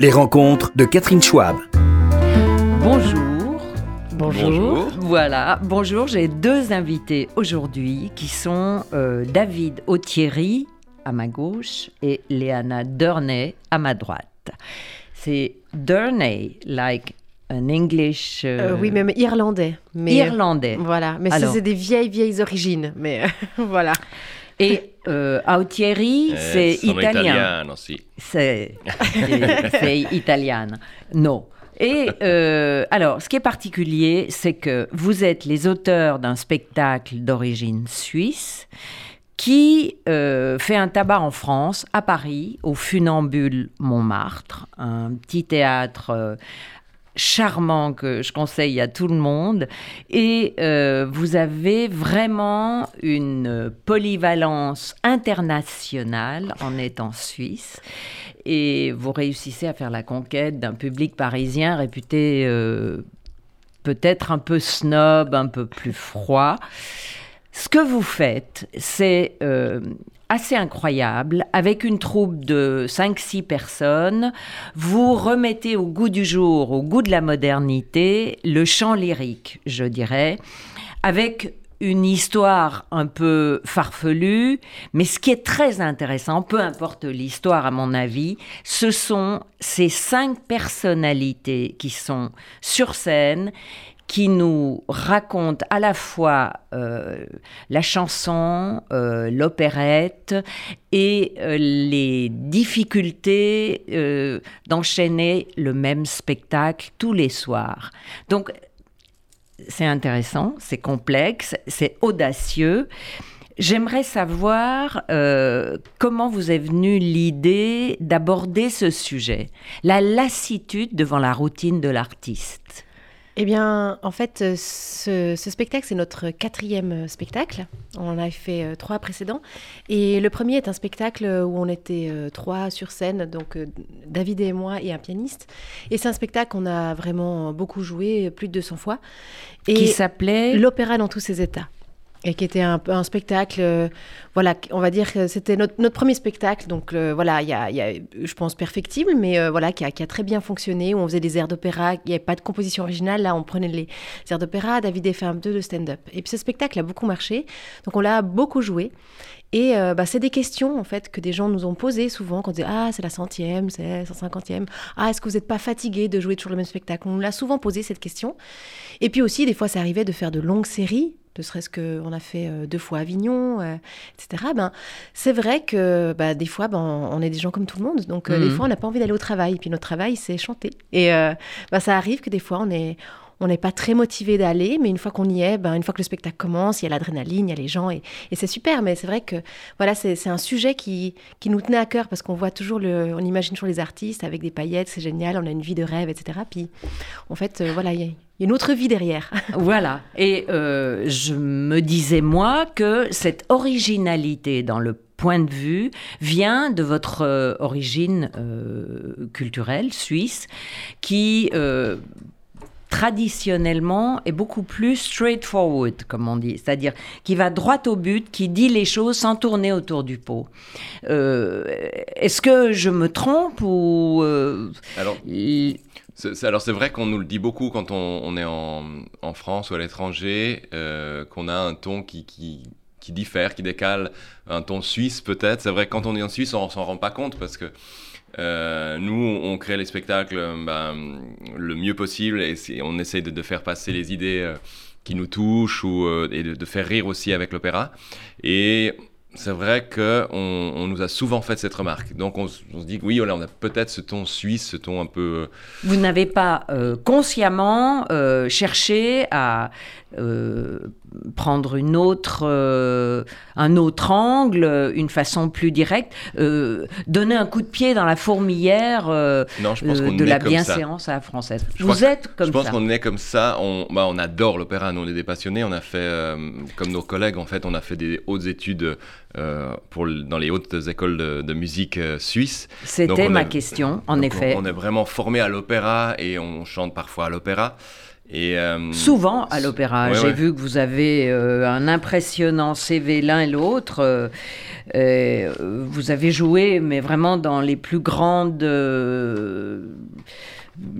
Les rencontres de Catherine Schwab. Bonjour. Bonjour. Voilà, bonjour. J'ai deux invités aujourd'hui qui sont euh, David Autieri à ma gauche et Léana Durnay à ma droite. C'est Durnay, like an English. euh, Euh, oui, même irlandais. Mais, Irlandais. Voilà, mais Alors. ça, c'est des vieilles, vieilles origines. Mais voilà. Et euh, Autieri, c'est Eh, sono italien. C'est c'est- c'est italienne. Non. Et euh, alors, ce qui est particulier, c'est que vous êtes les auteurs d'un spectacle d'origine suisse qui euh, fait un tabac en France, à Paris, au Funambule Montmartre, un petit théâtre euh, charmant que je conseille à tout le monde. Et euh, vous avez vraiment une polyvalence internationale en étant suisse. Et vous réussissez à faire la conquête d'un public parisien réputé euh, peut-être un peu snob, un peu plus froid. Ce que vous faites, c'est euh, assez incroyable. Avec une troupe de 5-6 personnes, vous remettez au goût du jour, au goût de la modernité, le chant lyrique, je dirais, avec une histoire un peu farfelue, mais ce qui est très intéressant, peu importe l'histoire à mon avis, ce sont ces cinq personnalités qui sont sur scène qui nous racontent à la fois euh, la chanson, euh, l'opérette et euh, les difficultés d'enchaîner le même spectacle tous les soirs. Donc c'est intéressant, c'est complexe, c'est audacieux. J'aimerais savoir comment vous est venue l'idée d'aborder ce sujet, la lassitude devant la routine de l'artiste. Eh bien, en fait, euh, ce, ce spectacle, c'est notre quatrième euh, spectacle. On en a fait euh, trois précédents. Et le premier est un spectacle où on était trois sur scène, donc David et moi et un pianiste. Et c'est un spectacle qu'on a vraiment beaucoup joué, plus de 200 fois. Et qui s'appelait L'opéra dans tous ses états. Et qui était un, un spectacle, euh, voilà, on va dire que c'était notre, premier spectacle, donc euh, voilà, il y a, y a, je pense, perfectible, mais euh, voilà, qui a, qui a très bien fonctionné, où on faisait des airs d'opéra, il n'y avait pas de composition originale, là on prenait les airs d'opéra, David fait un peu de stand-up. Et puis ce spectacle a beaucoup marché, donc on l'a beaucoup joué. Et bah, c'est des questions en fait que des gens nous ont posées souvent quand on disait ah c'est la centième, c'est la 150e, ah est-ce que vous n'êtes pas fatigué de jouer toujours le même spectacle? On nous l'a souvent posé cette question. Et puis aussi des fois ça arrivait de faire de longues séries, ne serait-ce qu'on a fait euh, deux fois Avignon, euh, etc. Ben c'est vrai que bah, des fois ben, on est des gens comme tout le monde, donc euh, des Mhm. fois on n'a pas envie d'aller au travail. Et puis notre travail c'est chanter. Et bah, ça arrive que des fois on est on n'est pas très motivé d'aller, mais une fois qu'on y est, ben, une fois que le spectacle commence, il y a l'adrénaline, il y a les gens, et, c'est super. Mais c'est vrai que voilà, c'est un sujet qui, qui nous tenait à cœur parce qu'on voit toujours le, on imagine toujours les artistes avec des paillettes, c'est génial, on a une vie de rêve, etc. Puis en fait, euh, voilà, il y, a- une autre vie derrière. Voilà. Et euh, je me disais, moi, que cette originalité dans le point de vue vient de votre euh, origine culturelle suisse qui... traditionnellement est beaucoup plus straightforward, comme on dit, c'est-à-dire qui va droit au but, qui dit les choses sans tourner autour du pot. Euh, Est-ce que je me trompe ou euh, Alors, il- c'est c'est- alors c'est vrai qu'on nous le dit beaucoup quand on, on est en, en France ou à l'étranger, euh, qu'on a un ton qui, qui, qui diffère, qui décale, un ton suisse peut-être. C'est vrai que quand on est en Suisse, on s'en rend pas compte parce que euh, nous, on crée les spectacles euh, ben, le mieux possible et on essaye de, faire passer les idées euh, qui nous touchent ou, et de, faire rire aussi avec l'opéra. Et c'est vrai qu'on on nous a souvent fait cette remarque. Donc on, on se dit oui, on a peut-être ce ton suisse, ce ton un peu... vous n'avez pas consciemment cherché à prendre une autre, euh, un autre angle, une façon plus directe, euh, donner un coup de pied dans la fourmilière euh, Non, je pense de la ça. bienséance à la française. Je vous que- êtes comme je pense ça. qu'on est comme ça. On, bah, on adore l'opéra. Nous, on est des passionnés. On a fait, comme nos collègues, en fait, on a fait des hautes études pour, dans les hautes écoles de, de musique. Donc, C'était ma est- question, en effet. On, on est vraiment formé à l'opéra et on chante parfois à l'opéra. Et, euh, Souvent à l'opéra. Ouais, J'ai ouais. vu que vous avez euh, un impressionnant CV l'un et l'autre. Euh, vous avez joué, mais vraiment dans les plus grandes.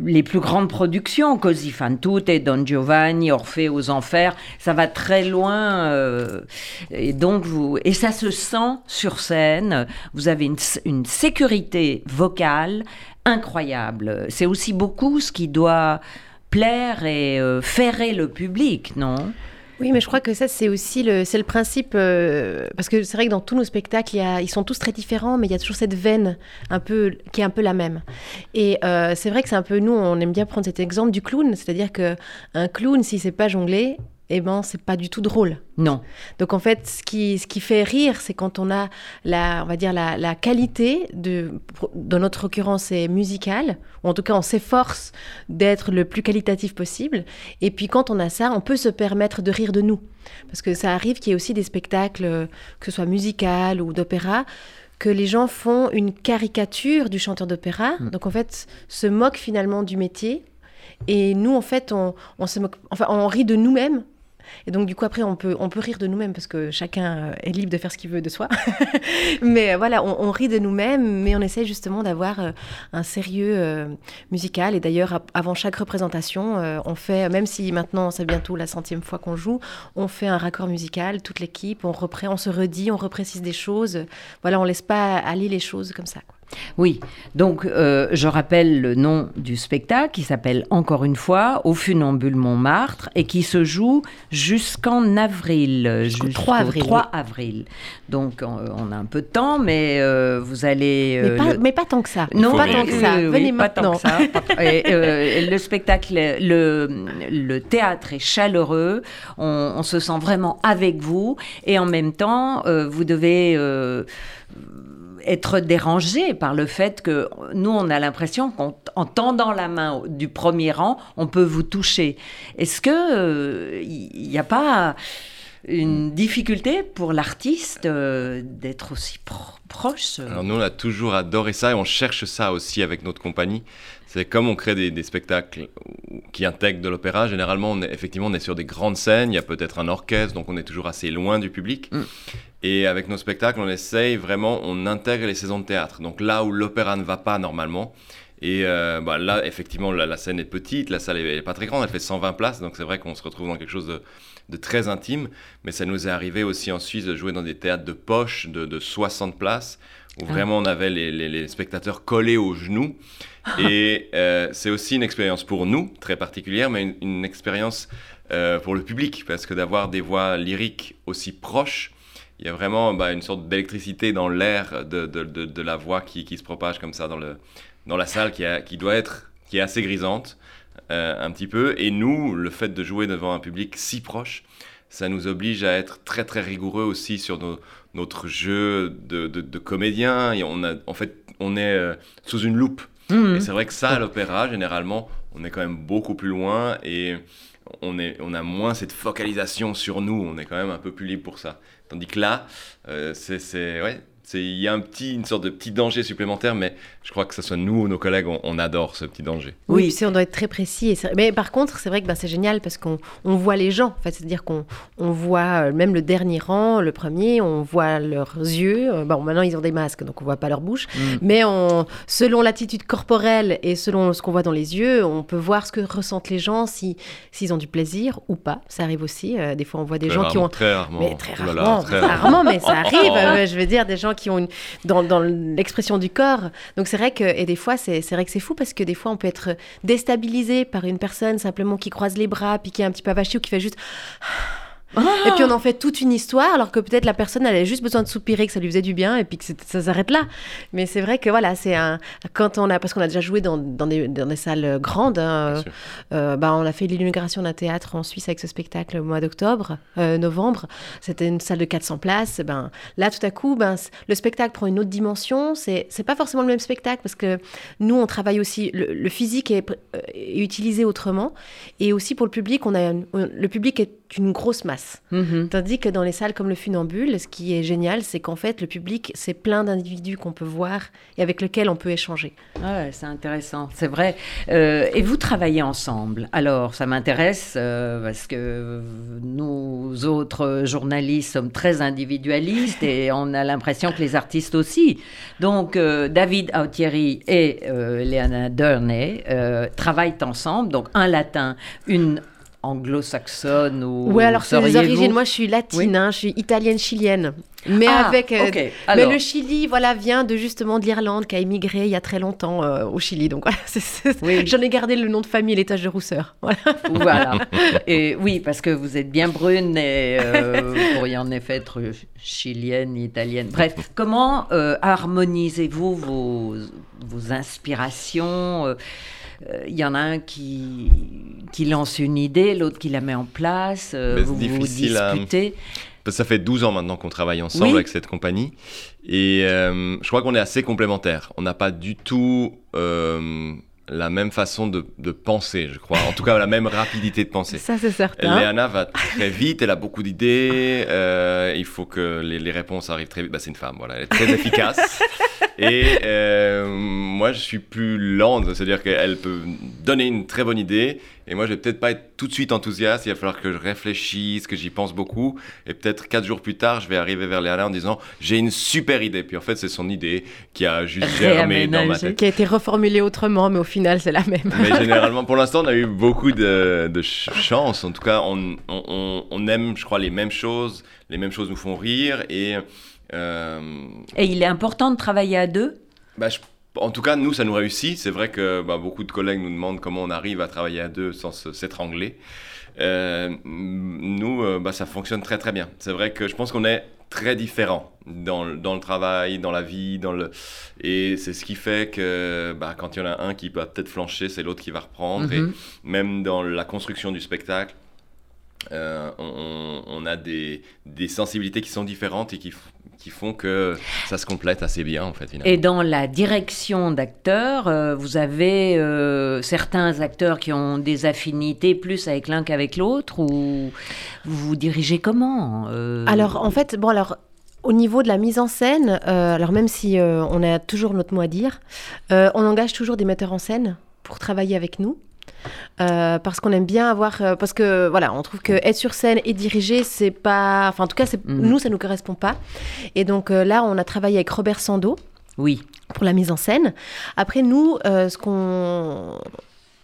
les plus grandes productions, Così fan tutte, Don Giovanni, Orphée aux Enfers, ça va très loin. et donc vous, et ça se sent sur scène. Vous avez une sécurité vocale incroyable. C'est aussi beaucoup ce qui doit plaire et euh, ferrer le public, non? Oui, mais je crois que ça, c'est aussi le, c'est le principe. euh, parce que c'est vrai que dans tous nos spectacles, y a, ils sont tous très différents, mais il y a toujours cette veine un peu, qui est un peu la même. Et euh, c'est vrai que c'est un peu, nous, on aime bien prendre cet exemple du clown. C'est-à-dire qu'un clown, s'il ne sait pas jongler, eh ben, c'est pas du tout drôle. Non. Donc en fait, ce qui, ce qui fait rire, c'est quand on a la, on va dire la, la qualité de, dans notre occurrence, c'est musical, ou en tout cas on s'efforce d'être le plus qualitatif possible. Et puis quand on a ça, on peut se permettre de rire de nous, parce que ça arrive qu'il y ait aussi des spectacles, que ce soit musical ou d'opéra, que les gens font une caricature du chanteur d'opéra, donc en fait se moquent finalement du métier. Et nous, en fait, on, on se moque, enfin, on rit de nous-mêmes et donc, du coup, après, on peut, on peut rire de nous-mêmes parce que chacun euh, est libre de faire ce qu'il veut de soi. mais euh, voilà, on, rit de nous-mêmes, mais on essaie justement d'avoir euh, un sérieux musical. Et d'ailleurs, avant chaque représentation, on fait, même si maintenant c'est bientôt la centième fois qu'on joue, on fait un raccord musical, toute l'équipe, on, on se redit, on reprécise des choses. Voilà, on laisse pas aller les choses comme ça. Oui, donc euh, je rappelle le nom du spectacle qui s'appelle encore une fois Au funambule Montmartre et qui se joue jusqu'en avril. Jusqu'au 3 avril, 3 avril. Donc euh, on a un peu de temps, mais euh, vous allez. Mais, euh, pas, le- mais pas tant que ça. Non, pas tant que ça. oui, oui, Venez pas tant maintenant. que ça. Et, euh, le spectacle, le, le théâtre est chaleureux. On, on se sent vraiment avec vous. Et en même temps, euh, vous devez euh, être dérangé par le fait que nous, on a l'impression qu'en tendant la main du premier rang, on peut vous toucher. Est-ce que il n'y a pas une difficulté pour l'artiste euh, d'être aussi pro- proche? Euh, Alors nous, on a toujours adoré ça et on cherche ça aussi avec notre compagnie. C'est comme on crée des, des spectacles qui intègrent de l'opéra. Généralement, on est, effectivement, on est sur des grandes scènes. Il y a peut-être un orchestre, donc on est toujours assez loin du public. Mm. Et avec nos spectacles, on essaye vraiment, on intègre les saisons de théâtre. Donc là où l'opéra ne va pas normalement. Et euh, bah, là, effectivement, la, la scène est petite, la salle est, est pas très grande, elle fait 120 places, donc c'est vrai qu'on se retrouve dans quelque chose de, de très intime. Mais ça nous est arrivé aussi en Suisse de jouer dans des théâtres de poche de, de 60 places, où Ah. vraiment on avait les, les- les spectateurs collés aux genoux. Et euh, c'est aussi une expérience pour nous, très particulière, mais une, expérience euh, pour le public, parce que d'avoir des voix lyriques aussi proches, il y a vraiment bah, une sorte d'électricité dans l'air de, de- la voix qui, qui se propage comme ça dans, le, dans la salle, qui, a- qui doit être, qui est assez grisante, euh, un petit peu. Et nous, le fait de jouer devant un public si proche, ça nous oblige à être très très rigoureux aussi sur notre jeu de, de, de comédien. Et on a, en fait, on est sous une loupe. Mhm. Et c'est vrai que ça, à l'opéra, généralement, on est quand même beaucoup plus loin et on, est, on a moins cette focalisation sur nous. On est quand même un peu plus libre pour ça. Tandis que là, euh, c'est, ouais, il y a un petit, une sorte de petit danger supplémentaire, mais je crois que ce soit nous ou nos collègues, on, on adore ce petit danger. Oui, Oui. puis on doit être très précis. et c'est- Mais par contre, c'est vrai que ben, c'est génial parce qu'on on voit les gens. En fait, c'est-à-dire qu'on on voit euh, même le dernier rang, le premier, on voit leurs yeux. Euh, Bon, maintenant ils ont des masques, donc on voit pas leur bouche. Mm. Mais on, selon l'attitude corporelle et selon ce qu'on voit dans les yeux, on peut voir ce que ressentent les gens, si s'ils ont du plaisir ou pas. Ça arrive aussi. Euh, des fois, on voit des Très gens qui ont Très rarement. mais très Oh là là, rarement, très très rarement, mais ça arrive. Euh, je veux dire, des gens qui ont une dans, dans l'expression du corps. Donc c'est vrai que et des fois c'est vrai que c'est fou parce que des fois on peut être déstabilisé par une personne simplement qui croise les bras puis qui est un petit peu avachie ou qui fait juste et puis on en fait toute une histoire alors que peut-être la personne elle avait juste besoin de soupirer que ça lui faisait du bien et puis que ça s'arrête là. Mais c'est vrai que voilà c'est un quand on a parce qu'on a déjà joué dans, dans, des, dans des salles grandes. hein, sûr. euh, bah, on a fait l'inauguration d'un théâtre en Suisse avec ce spectacle au mois d'octobre, euh, novembre. C'était une salle de 400 places. Ben, là, tout à coup, ben, le spectacle prend une autre dimension. C'est c'est pas forcément le même spectacle parce que nous, on travaille aussi. Le, le physique est, euh, est utilisé autrement. Et aussi pour le public, on a, on- le public est qu'une grosse masse. Mhm. Tandis que dans les salles comme le Funambule, ce qui est génial, c'est qu'en fait, le public, c'est plein d'individus qu'on peut voir et avec lesquels on peut échanger. Ouais, c'est intéressant, c'est vrai. Euh, et vous travaillez ensemble. Alors, ça m'intéresse euh, parce que nous autres journalistes sommes très individualistes et on a l'impression que les artistes aussi. Donc, euh, David Autieri et Léana euh, travaillent ensemble. Donc, un latin, une anglo-saxonne ou Ouais, alors c'est les origines. Moi, je suis latine, Oui. hein, je suis italienne-chilienne. Mais Ah, avec. euh. Mais le Chili, voilà, vient de justement de l'Irlande, qui a immigré il y a très longtemps euh, au Chili. Donc voilà, Oui. j'en ai gardé le nom de famille et taches de rousseur. Voilà. Voilà. Et oui, parce que vous êtes bien brune et euh, vous pourriez en effet être chilienne, italienne. Bref, comment harmonisez-vous vos, vos inspirations Il y en a un qui, qui lance une idée, l'autre qui la met en place. euh, vous vous à- disputez. Que ça fait 12 ans maintenant qu'on travaille ensemble Oui. avec cette compagnie. Et euh, je crois qu'on est assez complémentaires. On n'a pas du tout euh, la même façon de, de penser, je crois. En tout cas, la même rapidité de penser. Ça, c'est certain. Léana va très vite, elle a beaucoup d'idées, euh, il faut que les, les réponses arrivent très vite. Bah, c'est une femme, voilà, elle est très efficace. Et euh, moi, je suis plus lente, c'est-à-dire qu'elle peut donner une très bonne idée, et moi, je vais peut-être pas être tout de suite enthousiaste, il va falloir que je réfléchisse, que j'y pense beaucoup, et peut-être quatre jours plus tard, je vais arriver vers Léana en disant j'ai une super idée, puis en fait, c'est son idée qui a juste germé dans ma tête. Qui a été reformulée autrement, mais au final, c'est la même. Mais généralement, pour l'instant, on a eu beaucoup de, de ch- chance. En tout cas, on, on- on- on aime, je crois, les mêmes choses. Les mêmes choses nous font rire. Et euh, Et il est important de travailler à deux? bah, je- en tout cas, nous, ça nous réussit. C'est vrai que bah, beaucoup de collègues nous demandent comment on arrive à travailler à deux sans s'étrangler. Euh, nous, euh, bah, ça fonctionne très très bien. C'est vrai que je pense qu'on est très différents dans, le- dans le travail, dans la vie, dans le... et c'est ce qui fait que bah, quand il y en a un qui va peut-être flancher, c'est l'autre qui va reprendre. Et Mhm. même dans la construction du spectacle, euh, on, on a des, des sensibilités qui sont différentes et qui, qui font que ça se complète assez bien en fait. finalement. Et dans la direction d'acteurs, euh, vous avez euh, certains acteurs qui ont des affinités plus avec l'un qu'avec l'autre ou vous vous dirigez comment euh, Alors, en fait, bon, alors. Au niveau de la mise en scène, euh, alors même si euh, on a toujours notre mot à dire, euh, on engage toujours des metteurs en scène pour travailler avec nous. Euh, parce qu'on aime bien avoir euh, parce que voilà on trouve que être sur scène et diriger c'est pas enfin en tout cas c'est Mhm. nous ça nous correspond pas et donc euh, là on a travaillé avec Robert Sando Oui. pour la mise en scène. Après, nous, ce qu'on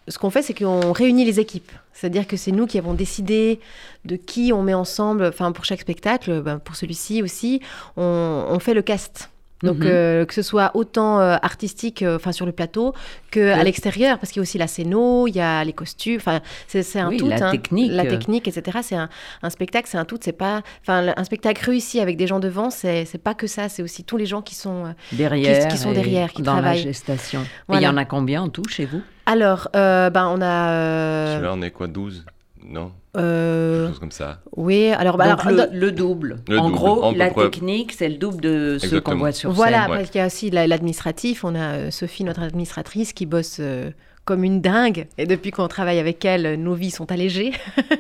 ce qu'on fait, c'est qu'on réunit les équipes. C'est-à-dire que c'est nous qui avons décidé de qui on met ensemble, enfin pour chaque spectacle, ben, pour celui-ci aussi, on, on fait le cast. Donc Mhm. euh, que ce soit autant euh, artistique, euh, enfin sur le plateau, que à l'extérieur, parce qu'il y a aussi la scéno, il y a les costumes, enfin c'est un Oui, tout. la hein. technique. la technique, etc. C'est un, un spectacle, c'est un tout. C'est pas, enfin un spectacle réussi avec des gens devant, c'est pas que ça. C'est aussi tous les gens qui sont euh, Derrière. qui sont et derrière, qui dans la travaillent. gestation. Et il y en a combien en tout chez vous? Alors, euh, ben, on a. euh, Celui-là, on est quoi, 12 Non euh, Quelque chose comme ça. oui, alors, bah, Donc alors, le, double. Le en double. gros, En la technique, c'est le double de ce qu'on voit sur voilà, scène. ouais. parce qu'il y a aussi la- l'administratif. On a euh, Sophie, notre administratrice, qui bosse euh, comme une dingue. Et depuis qu'on travaille avec elle, nos vies sont allégées.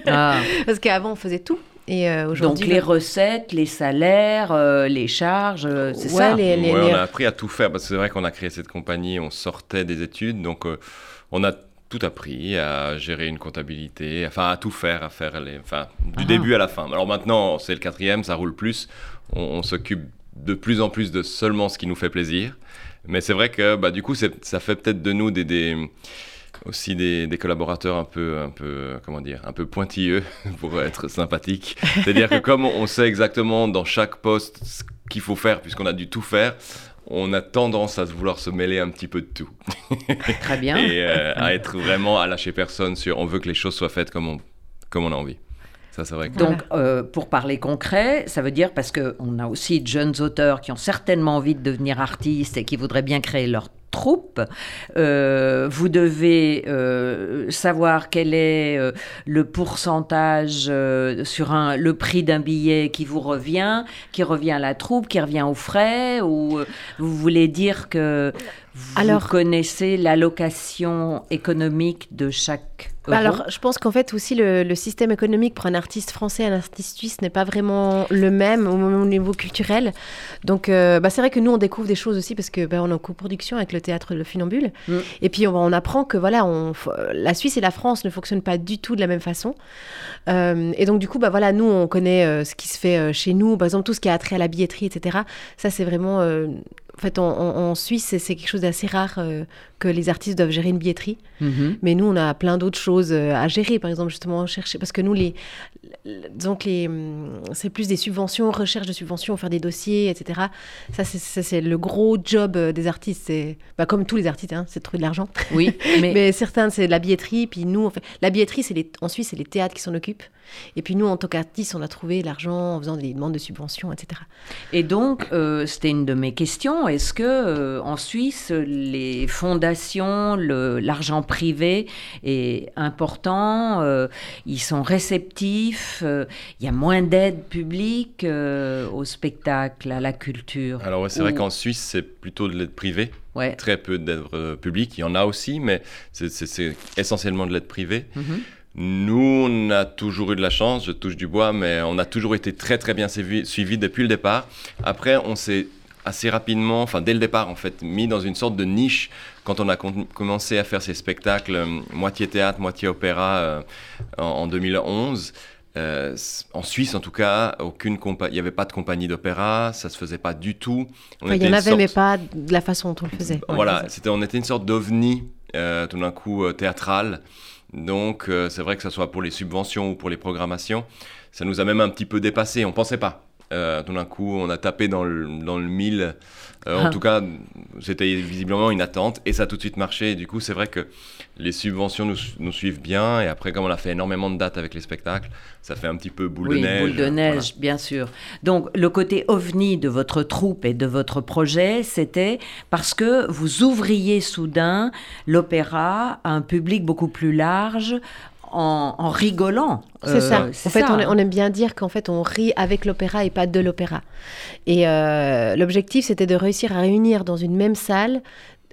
Ah. parce qu'avant, on faisait tout. Et euh, Donc les recettes, les salaires, euh, les charges, euh, c'est Ouais, ça les- les- Ouais, les- on a appris à tout faire parce que c'est vrai qu'on a créé cette compagnie, on sortait des études, donc euh, on a tout appris à gérer une comptabilité, enfin à tout faire, à faire les, enfin du Ah. début à la fin. Alors maintenant, c'est le quatrième, ça roule plus, on, on s'occupe de plus en plus de seulement ce qui nous fait plaisir. Mais c'est vrai que bah, du coup, ça fait peut-être de nous des, des- aussi des, des collaborateurs un peu, un peu, comment dire, un peu pointilleux pour être sympathique. C'est-à-dire que comme on sait exactement dans chaque poste ce qu'il faut faire, puisqu'on a dû tout faire, on a tendance à vouloir se mêler un petit peu de tout Très bien. et euh, à être vraiment à lâcher personne sur on veut que les choses soient faites comme on, comme on a envie. Ça, c'est vrai que Donc, euh, pour parler concret, ça veut dire parce qu'on a aussi de jeunes auteurs qui ont certainement envie de devenir artistes et qui voudraient bien créer leur troupe. Euh, vous devez euh, savoir quel est euh, le pourcentage euh, sur un, le prix d'un billet qui vous revient, qui revient à la troupe, qui revient aux frais, ou euh, vous voulez dire que vous Alors, connaissez l'allocation économique de chaque bah alors, je pense qu'en fait aussi le, système économique pour un artiste français et un artiste suisse n'est pas vraiment le même au, niveau culturel. Donc, euh, bah, c'est vrai que nous on découvre des choses aussi parce que bah, on est en coproduction avec le théâtre Le Funambule. Mm. Et puis on, apprend que voilà, on, la Suisse et la France ne fonctionnent pas du tout de la même façon. Euh, et donc du coup, bah voilà, nous on connaît euh, ce qui se fait chez nous, par exemple tout ce qui a trait à la billetterie, etc. Ça c'est vraiment en fait, en, Suisse, c'est quelque chose d'assez rare euh, que les artistes doivent gérer une billetterie. Mhm. Mais nous, on a plein d'autres choses euh, à gérer. Par exemple, justement, chercher. Parce que nous, les, donc les, hum, c'est plus des subventions, recherche de subventions, faire des dossiers, etc. Ça, c'est le gros job euh, des artistes. C'est bah, comme tous les artistes, hein, c'est de trouver de l'argent. Oui. Mais, mais certains, c'est de la billetterie. Puis nous, en fait, la billetterie, les, en Suisse, c'est les théâtres qui s'en occupent. Et puis nous, en tant qu'artistes, on a trouvé l'argent en faisant des demandes de subventions, etc. Et donc, euh, c'était une de mes questions. Est-ce que euh, en Suisse, les fondations, l'argent privé est important euh, Ils sont réceptifs Il y a moins d'aide publique au spectacle, à la culture Alors c'est vrai qu'en Suisse, c'est plutôt de l'aide privée. Ouais. Très peu d'aide publique. Il y en a aussi, mais c'est essentiellement de l'aide privée. Mm-hmm. Nous, on a toujours eu de la chance, je touche du bois, mais on a toujours été très très bien suivis depuis le départ. Après, on s'est assez rapidement, enfin dès le départ en fait, mis dans une sorte de niche quand on a commencé à faire ces spectacles euh, moitié théâtre, moitié opéra euh, en, 2011. Euh, en Suisse, en tout cas, aucune il n'y avait pas de compagnie d'opéra, ça se faisait pas du tout. il y en avait, mais pas de la façon dont on le faisait. Voilà, c'était, on était une sorte d'ovni, tout d'un coup théâtral. Donc euh, c'est vrai que ce soit pour les subventions ou pour les programmations, ça nous a même un petit peu dépassé. On ne pensait pas. Euh, tout d'un coup, on a tapé dans le, dans le mille. Euh, en ah. tout cas, c'était visiblement une attente et ça a tout de suite marché. Et du coup, c'est vrai que les subventions nous, suivent bien. Et après, comme on a fait énormément de dates avec les spectacles, ça fait un petit peu boule de neige. Boule de neige, bien sûr. Donc, le côté ovni de votre troupe et de votre projet, c'était parce que vous ouvriez soudain l'opéra à un public beaucoup plus large en, rigolant. C'est ça. Euh, en fait, on, aime bien dire qu'en fait, on rit avec l'opéra et pas de l'opéra. Et euh, l'objectif, c'était de réussir à réunir dans une même salle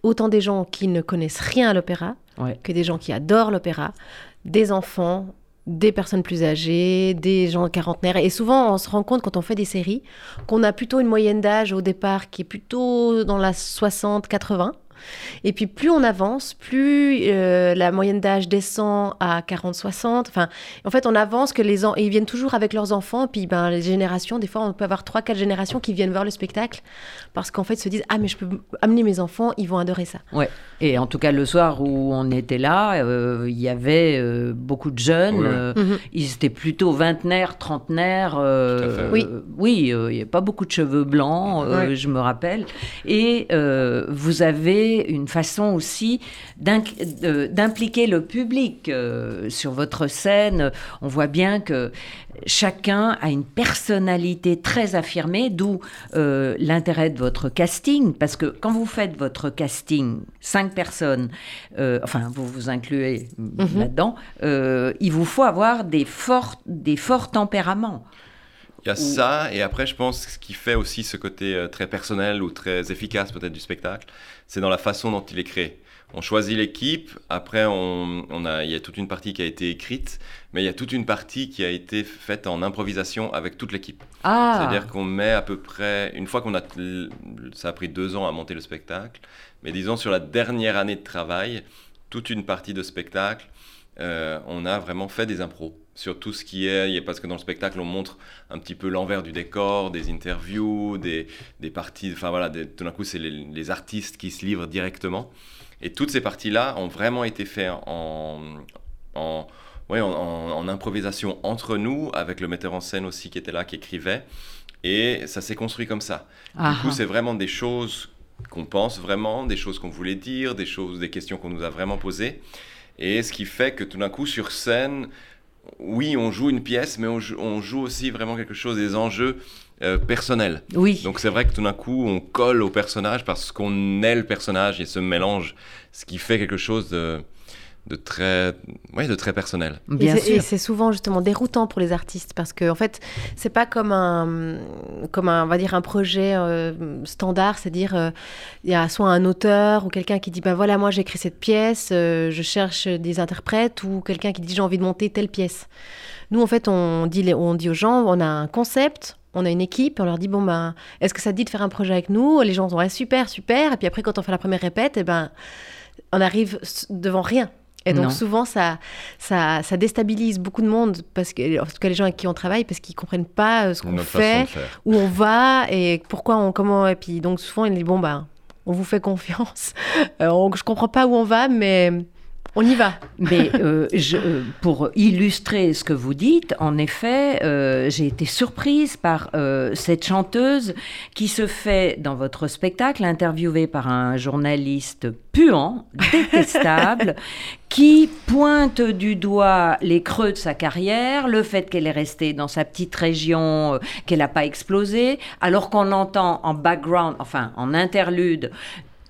autant des gens qui ne connaissent rien à l'opéra que des gens qui adorent l'opéra, des enfants, des personnes plus âgées, des gens quarantenaires. Et souvent, on se rend compte quand on fait des séries qu'on a plutôt une moyenne d'âge au départ qui est plutôt dans la 60-80. Et puis plus on avance, plus euh, la moyenne d'âge descend à 40-60. Enfin, en fait, on avance que les ils viennent toujours avec leurs enfants. Puis ben, les générations, des fois, on peut avoir 3-4 générations qui viennent voir le spectacle parce qu'en fait, se disent Ah, mais je peux amener mes enfants, ils vont adorer ça. Ouais. Et en tout cas, le soir où on était là, euh, il y avait euh, beaucoup de jeunes. Mhm. Ils étaient plutôt vingtenaires, trentenaires. oui. Oui, il n'y a pas beaucoup de cheveux blancs, je me rappelle. Et vous avez une façon aussi d'impliquer le public euh, sur votre scène. On voit bien que chacun a une personnalité très affirmée, d'où euh, l'intérêt de votre casting, parce que quand vous faites votre casting, cinq personnes, euh, enfin vous vous incluez mhm. là-dedans, il vous faut avoir des forts, des forts tempéraments. Il y a ça, et après, je pense que ce qui fait aussi ce côté très personnel ou très efficace peut-être du spectacle, c'est dans la façon dont il est créé. On choisit l'équipe, après on, a, il y a toute une partie qui a été écrite, mais il y a toute une partie qui a été faite en improvisation avec toute l'équipe. Ah. C'est-à-dire qu'on met à peu près, une fois qu'on a, ça a pris deux ans à monter le spectacle, mais disons sur la dernière année de travail, toute une partie de spectacle, euh, on a vraiment fait des impros sur tout ce qui est, parce que dans le spectacle, on montre un petit peu l'envers du décor, des interviews, des, des parties, enfin voilà, tout d'un coup, c'est les, artistes qui se livrent directement. Et toutes ces parties-là ont vraiment été faites en, en, ouais, en, improvisation entre nous, avec le metteur en scène aussi qui était là, qui écrivait. Et ça s'est construit comme ça. Du coup, c'est vraiment des choses qu'on pense vraiment, des choses qu'on voulait dire, des choses, des questions qu'on nous a vraiment posées. Et ce qui fait que tout d'un coup, sur scène, oui, on joue une pièce, mais on joue, aussi vraiment quelque chose, des enjeux euh, personnels. Oui. Donc c'est vrai que tout d'un coup, on colle au personnage parce qu'on est le personnage et ce mélange, ce qui fait quelque chose de, de très, ouais, de très personnel. Bien et c'est- sûr. Et c'est souvent justement déroutant pour les artistes parce que en fait, c'est pas comme un, comme un, on va dire un projet euh, standard, c'est-à-dire euh, il y a soit un auteur ou quelqu'un qui dit ben voilà moi j'ai écrit cette pièce, euh, je cherche des interprètes ou quelqu'un qui dit j'ai envie de monter telle pièce. Nous en fait on dit on dit aux gens on a un concept. On a une équipe, on leur dit bon ben est-ce que ça te dit de faire un projet avec nous? Les gens sont ouais, super super et puis après quand on fait la première répète et ben on arrive devant rien. Et donc Non. souvent ça, ça, ça déstabilise beaucoup de monde parce que en tout cas les gens avec qui on travaille parce qu'ils comprennent pas euh, ce qu'on fait, où on va et pourquoi on comment et puis donc souvent il dit bon bah on vous fait confiance. Euh, on- je comprends pas où on va mais on y va. Mais euh, je- euh, pour illustrer ce que vous dites, en effet, euh, j'ai été surprise par euh, cette chanteuse qui se fait dans votre spectacle interviewée par un journaliste puant, détestable, qui pointe du doigt les creux de sa carrière, le fait qu'elle est restée dans sa petite région, qu'elle n'a pas explosé, alors qu'on entend en background, enfin en interlude,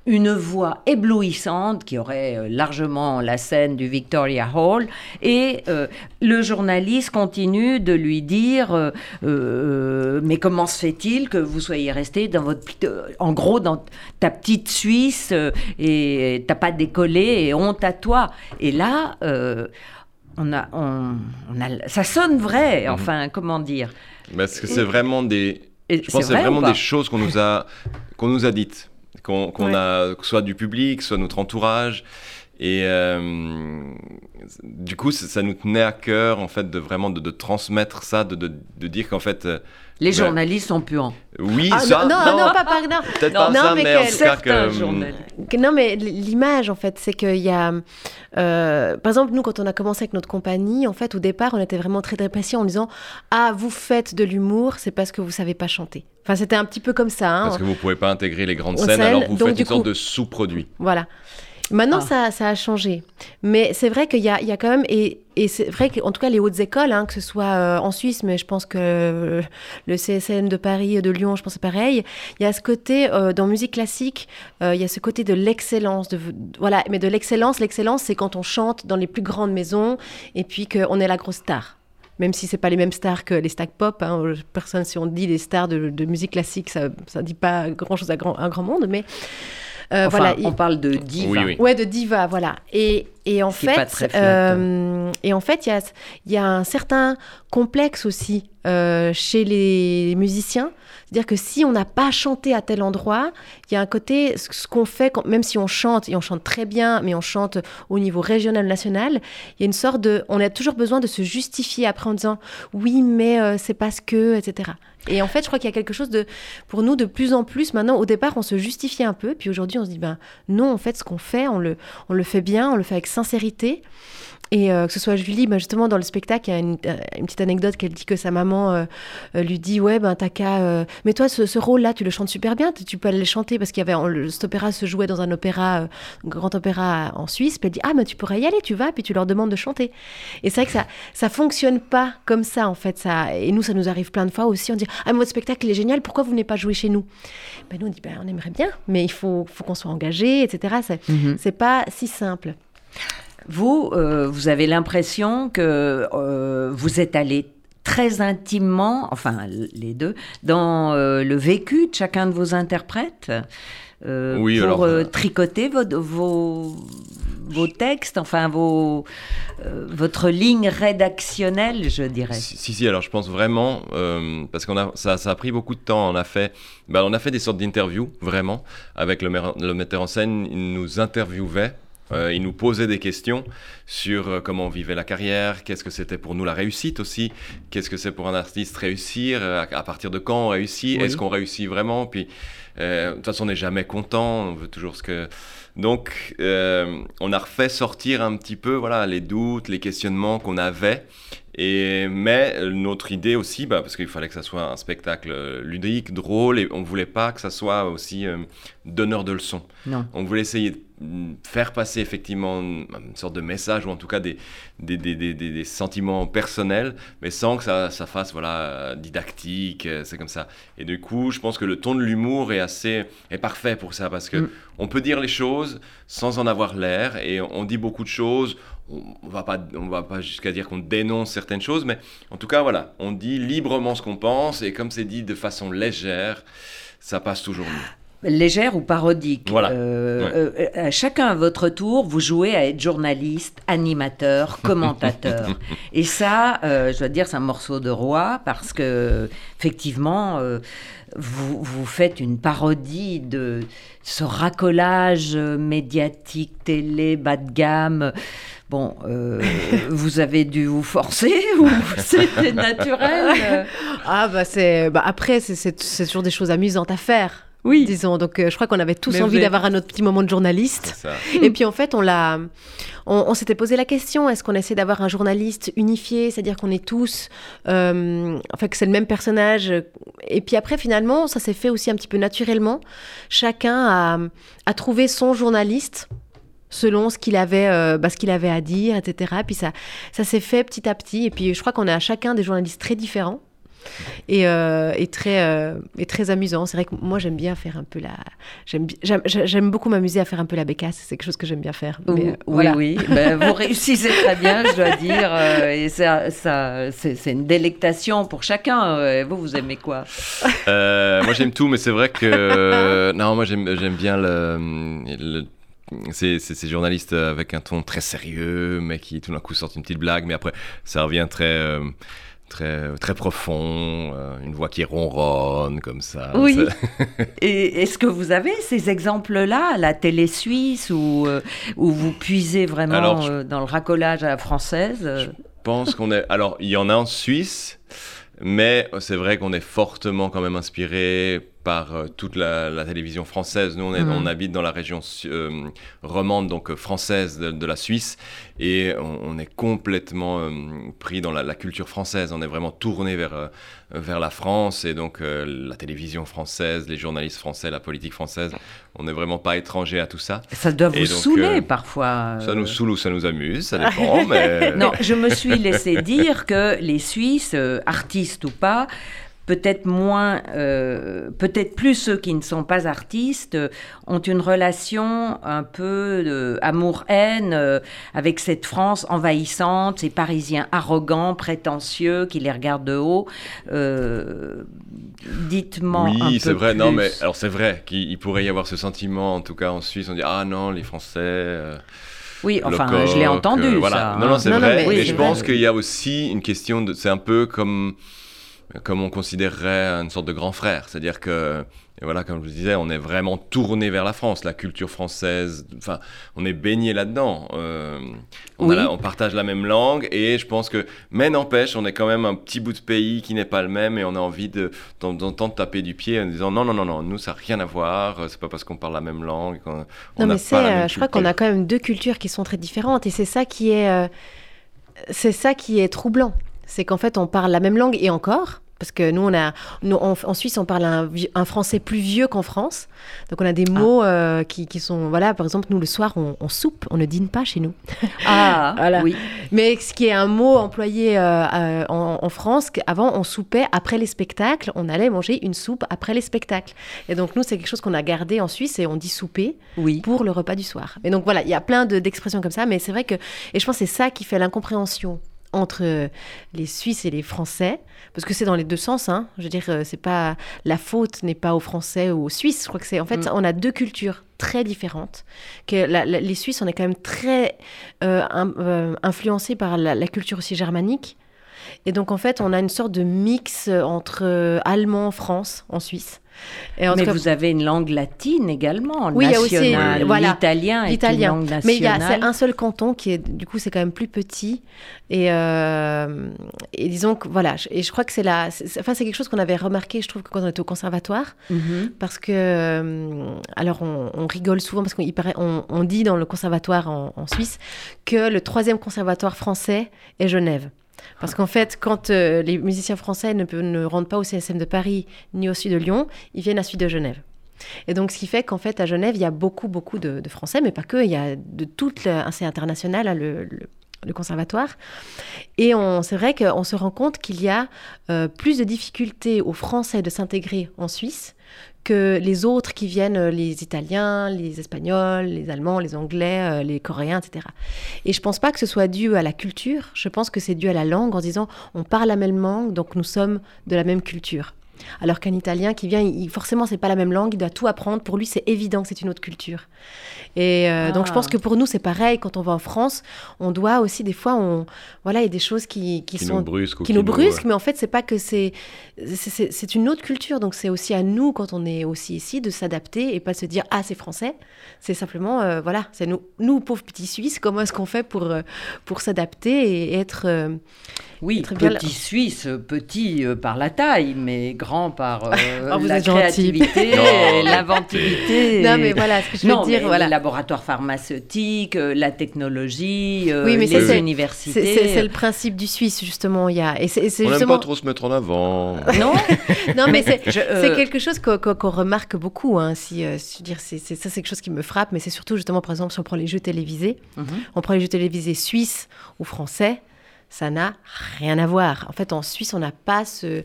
une voix éblouissante qui aurait euh, largement la scène du Victoria Hall et euh, le journaliste continue de lui dire euh, euh, mais comment se fait-il que vous soyez resté dans votre en gros dans ta petite Suisse et t'as pas décollé et honte à toi. Et là on a, on, on a, ça sonne vrai, Mhm. enfin, comment dire. Parce que c'est vraiment des, je pense que c'est vrai vraiment des choses qu'on nous a, qu'on nous a dites, qu'on Ouais. a, soit du public, soit notre entourage. Et euh, du coup, ça ça nous tenait à cœur, en fait, de vraiment de, de transmettre ça, de, de, de dire qu'en fait, euh, Les Ouais. journalistes sont puants. oui, Ah, ça, non, non, non, pas par non. peut-être non, pas non, ça, mais mais, en tout cas Certains que, Non, mais l'image, en fait, c'est qu'il y a. euh, par exemple, nous, quand on a commencé avec notre compagnie, en fait, au départ, on était vraiment très très précis en disant Ah, vous faites de l'humour, c'est parce que vous savez pas chanter. Enfin, c'était un petit peu comme ça. hein. parce que vous pouvez pas intégrer les grandes scènes, alors vous donc, faites une sorte de sous-produit. Voilà. Maintenant, Ah. ça, ça a changé. Mais c'est vrai qu'il y a, il y a quand même, et, et c'est vrai qu'en tout cas, les hautes écoles, hein, que ce soit euh, en Suisse, mais je pense que euh, le CSM de Paris, de Lyon, je pense que c'est pareil, il y a ce côté, euh, dans musique classique, euh, il y a ce côté de l'excellence. De, voilà, mais de l'excellence, l'excellence, c'est quand on chante dans les plus grandes maisons et puis qu'on est la grosse star. Même si c'est pas les mêmes stars que les stars pop, hein, personne, si on dit les stars de, de musique classique, ça, ça dit pas grand chose à grand, un grand monde, mais euh, Enfin, voilà. on parle de diva. Oui, oui. Ouais, de diva, voilà. Et, et en Ce pas fait, euh, et en fait, il y a, il y a un certain complexe aussi euh, chez les musiciens. C'est-à-dire que si on n'a pas chanté à tel endroit, il y a un côté, ce qu'on fait, même si on chante, et on chante très bien, mais on chante au niveau régional, national, il y a une sorte de... On a toujours besoin de se justifier après en disant « oui, mais euh, c'est parce que, etc. » Et en fait, je crois qu'il y a quelque chose de, pour nous, de plus en plus, maintenant, au départ, on se justifiait un peu, puis aujourd'hui, on se dit, ben non, en fait, ce qu'on fait, on le, on le fait bien, on le fait avec sincérité. Et euh, que ce soit Julie, ben justement, dans le spectacle, il y a une, euh, une petite anecdote qu'elle dit que sa maman euh, lui dit Ouais, ben t'as qu'à. Mais toi, ce, ce rôle-là, tu le chantes super bien, tu tu peux aller le chanter parce qu'il y avait. on- le- cet opéra se jouait dans un opéra, un grand opéra en Suisse. Puis elle dit Ah, mais tu pourrais y aller, tu vas, puis tu leur demandes de chanter. Et c'est vrai que ça, ça fonctionne pas comme ça, en fait. Ça, et nous, ça nous arrive plein de fois aussi. On dit Ah, mais votre spectacle, il est génial, pourquoi vous venez pas jouer chez nous? Ben, Nous, on dit ben, On aimerait bien, mais il faut, faut qu'on soit engagé, etc. C'est c'est pas si simple. Vous, euh, vous avez l'impression que euh, vous êtes allé très intimement, enfin les deux, dans euh, le vécu de chacun de vos interprètes Oui, pour alors, tricoter vos, vos, vos textes, enfin vos, votre ligne rédactionnelle, je dirais. Si, si, si, alors je pense vraiment, parce qu'on a, ça, ça a pris beaucoup de temps. On a fait, bah, on a fait des sortes d'interviews, vraiment, avec le metteur en scène. Il nous interviewait, euh, il nous posait des questions sur euh, comment on vivait la carrière, qu'est-ce que c'était pour nous la réussite aussi, qu'est-ce que c'est pour un artiste réussir, euh, à, partir de quand on réussit, Oui. est-ce qu'on réussit vraiment Puis, de toute façon, on n'est jamais content, on veut toujours ce que. Donc, on a refait sortir un petit peu voilà, les doutes, les questionnements qu'on avait. Et, mais notre idée aussi, bah, parce qu'il fallait que ça soit un spectacle ludique, drôle, et on voulait pas que ça soit aussi donneur de leçons. Non. On voulait essayer de faire passer effectivement une, sorte de message ou en tout cas des, des, des, des, des sentiments personnels, mais sans que ça, ça fasse voilà, didactique, euh, c'est comme ça. Et du coup, je pense que le ton de l'humour est assez est parfait pour ça parce que mm. on peut dire les choses sans en avoir l'air et on dit beaucoup de choses. On va pas, on va pas jusqu'à dire qu'on dénonce certaines choses, mais en tout cas, voilà, on dit librement ce qu'on pense et comme c'est dit de façon légère, ça passe toujours mieux légère ou parodique. Voilà. Euh, euh, chacun à votre tour, vous jouez à être journaliste, animateur, commentateur. Et ça, euh, je dois dire, c'est un morceau de roi parce que, effectivement, vous, vous, faites une parodie de ce racolage médiatique, télé, bas de gamme. Bon, vous avez dû vous forcer ou c'était naturel? Ah bah c'est, bah après c'est toujours des choses amusantes à faire. Oui. Disons. Donc, euh, je crois qu'on avait tous envie d'avoir un autre petit moment de journaliste. Et puis, en fait, on l'a. On, s'était posé la question est-ce qu'on essaie d'avoir un journaliste unifié, c'est-à-dire qu'on est tous. Euh, enfin, que c'est le même personnage? Et puis après, finalement, ça s'est fait aussi un petit peu naturellement. Chacun a, a trouvé son journaliste selon ce qu'il avait, euh, bah, ce qu'il avait à dire, etc. Et puis ça, ça s'est fait petit à petit. Et puis je crois qu'on a chacun des journalistes très différents et, euh, et, très, euh, et très amusant. C'est vrai que moi, j'aime bien faire un peu la. J'aime beaucoup m'amuser à faire un peu la bécasse. C'est quelque chose que j'aime bien faire. Mais, euh, oui, oui. Ben, vous réussissez très bien, je dois dire. et ça, ça, c'est une délectation pour chacun. vous, vous aimez quoi? Moi, j'aime tout, mais c'est vrai que. non, moi, j'aime bien le, ces, ces, journalistes avec un ton très sérieux, mais qui tout d'un coup sortent une petite blague, mais après ça revient très, très, très profond, euh, une voix qui ronronne comme ça. Oui. Et est-ce que vous avez ces exemples-là à la télé suisse où, euh, où vous puisez vraiment euh, dans le racolage à la française Je pense qu'on est. Alors, il y en a en Suisse, mais c'est vrai qu'on est fortement quand même inspiré par euh, toute la, télévision française. Nous, on, est, on, habite dans la région euh, romande, donc euh, française de, la Suisse, et on, est complètement pris dans la, culture française. On est vraiment tourné vers, vers la France, et donc la télévision française, les journalistes français, la politique française, on n'est vraiment pas étranger à tout ça. Ça doit vous saouler parfois. Ça nous saoule ou ça nous amuse, ça dépend. mais... Non, je me suis laissé dire que les Suisses, artistes ou pas, peut-être moins, euh, peut-être plus ceux qui ne sont pas artistes, ont une relation un peu de amour-haine euh, avec cette France envahissante, ces Parisiens arrogants, prétentieux, qui les regardent de haut. Euh, Dites-moi. Oui, c'est vrai. Non, mais alors c'est vrai qu'il pourrait y avoir ce sentiment, en tout cas en Suisse, on dit ah non, les Français. Euh, oui, enfin, je l'ai entendu. voilà. Ça, non, non, c'est vrai. mais, je pense qu'il y a aussi une question de. C'est un peu comme comme on considérerait une sorte de grand frère. C'est-à-dire que, voilà, comme je vous disais, on est vraiment tourné vers la France, la culture française, enfin, on est baigné là-dedans. Euh, on, partage la même langue et je pense que, mais n'empêche, on est quand même un petit bout de pays qui n'est pas le même et on a envie de, d'entendre taper du pied en disant non, non, non, non, nous, ça n'a rien à voir, c'est pas parce qu'on parle la même langue. Qu'on, non, mais c'est, euh, je crois qu'on a quand même deux cultures qui sont très différentes et c'est ça qui est, euh, c'est ça qui est troublant. C'est qu'en fait, on parle la même langue et encore, parce que nous, on a, en, Suisse, on parle un, français plus vieux qu'en France. Donc, on a des ah. mots euh, qui, sont, voilà, par exemple, nous, le soir, on, soupe, on ne dîne pas chez nous. Ah, oui. Mais ce qui est un mot employé euh, euh, en, France, avant, on soupait après les spectacles, on allait manger une soupe après les spectacles. Et donc, nous, c'est quelque chose qu'on a gardé en Suisse et on dit souper oui. pour le repas du soir. Et donc, voilà, il y a plein d'expressions comme ça, mais c'est vrai que, et je pense que c'est ça qui fait l'incompréhension entre les Suisses et les Français, parce que c'est dans les deux sens. Hein. Je veux dire, euh, c'est pas la faute n'est pas aux Français ou aux Suisses. Je crois que c'est en fait, mm. on a deux cultures très différentes. Que les Suisses, on est quand même très euh, euh, influencés par la, culture aussi germanique. Et donc en fait, on a une sorte de mix entre allemand, France, en Suisse. Mais vous avez une langue latine également, oui, nationale. Aussi, l'italien est une langue nationale. Mais il y a un seul canton qui est, du coup, c'est quand même plus petit. Et, euh, et disons que, voilà, et je crois que c'est là, enfin, c'est quelque chose qu'on avait remarqué, je trouve, quand on était au conservatoire. Mhm. Parce que, euh, alors, on, rigole souvent, parce qu'on on, on, dit dans le conservatoire en, en Suisse que le troisième conservatoire français est Genève. Parce qu'en fait, quand euh, les musiciens français ne, ne rentrent pas au CSM de Paris ni au sud de Lyon, ils viennent à celui de Genève. Et donc, ce qui fait qu'en fait, à Genève, il y a beaucoup, beaucoup de, Français, mais pas que. Il y a de tout un c'est international, hein, le, conservatoire. Et c'est vrai qu'on se rend compte qu'il y a euh, plus de difficultés aux Français de s'intégrer en Suisse que les autres qui viennent, euh, les Italiens, les Espagnols, les Allemands, les Anglais, euh, les Coréens, etc. Et je ne pense pas que ce soit dû à la culture, je pense que c'est dû à la langue en disant on parle la même langue, donc nous sommes de la même culture. Alors qu'un Italien qui vient, il, forcément, c'est pas la même langue, il doit tout apprendre. Pour lui, c'est évident que c'est une autre culture. Et euh, donc, je pense ah. que pour nous, c'est pareil. Quand on va en France, on doit aussi, des fois, on, voilà, il y a des choses qui, qui, sont. Nous brusquent, qui, nous brusquent, mais en fait, c'est pas que c'est. C'est une autre culture. Donc, c'est aussi à nous, quand on est aussi ici, de s'adapter et pas se dire, ah, c'est français. C'est simplement, euh, voilà, c'est nous, nous, pauvres petits Suisses, comment est-ce qu'on fait pour, euh, pour s'adapter et être. oui, petit Suisse, petit par la taille, mais grand par oh, la créativité, l'inventivité. Non, mais voilà, ce que je veux dire, voilà laboratoires pharmaceutiques, euh, la technologie, euh, oui, mais les universités. C'est le principe du Suisse, justement. Il y a, et c'est, On n'aime pas trop se mettre en avant. non Non, mais c'est euh, quelque chose qu'on remarque beaucoup. Hein, si, dire, c'est, ça, c'est quelque chose qui me frappe, mais c'est surtout, justement, par exemple, si on prend les jeux télévisés, mhm. on prend les jeux télévisés suisses ou français, ça n'a rien à voir. En fait, en Suisse, on n'a pas ce,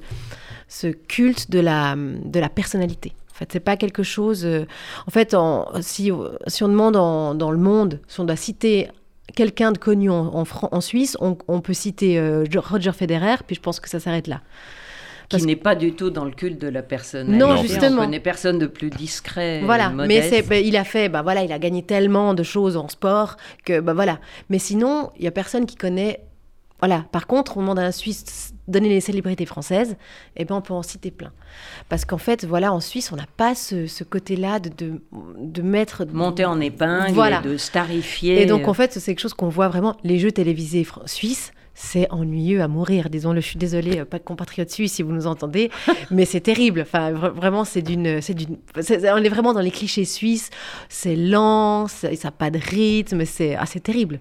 ce culte de la, de la personnalité. En fait, c'est pas quelque chose. Euh, en fait, si, si, on demande dans le monde, si on doit citer quelqu'un de connu en, en, Suisse, on, peut citer euh, Roger Federer, puis je pense que ça s'arrête là. Parce qui n'est pas du tout dans le culte de la personne. Non, justement. On connaît personne de plus discret. Voilà, mais bah, il a fait, bah voilà, il a gagné tellement de choses en sport que, bah voilà. Mais sinon, il y a personne qui connaît. Voilà. Par contre, on demande à un Suisse donner les célébrités françaises, eh ben on peut en citer plein. Parce qu'en fait, voilà, en Suisse, on n'a pas ce, côté-là de, de, de, mettre... Monter en épingle, et de starifier. Et donc, en fait, c'est quelque chose qu'on voit vraiment, les jeux télévisés suisses, c'est ennuyeux à mourir. Disons-le, je suis désolée, euh, pas de compatriotes suisses si vous nous entendez, mais c'est terrible. Enfin, vraiment, c'est d'une, c'est d'une, on est vraiment dans les clichés suisses. C'est lent, ça n'a pas de rythme, c'est, ah, c'est terrible.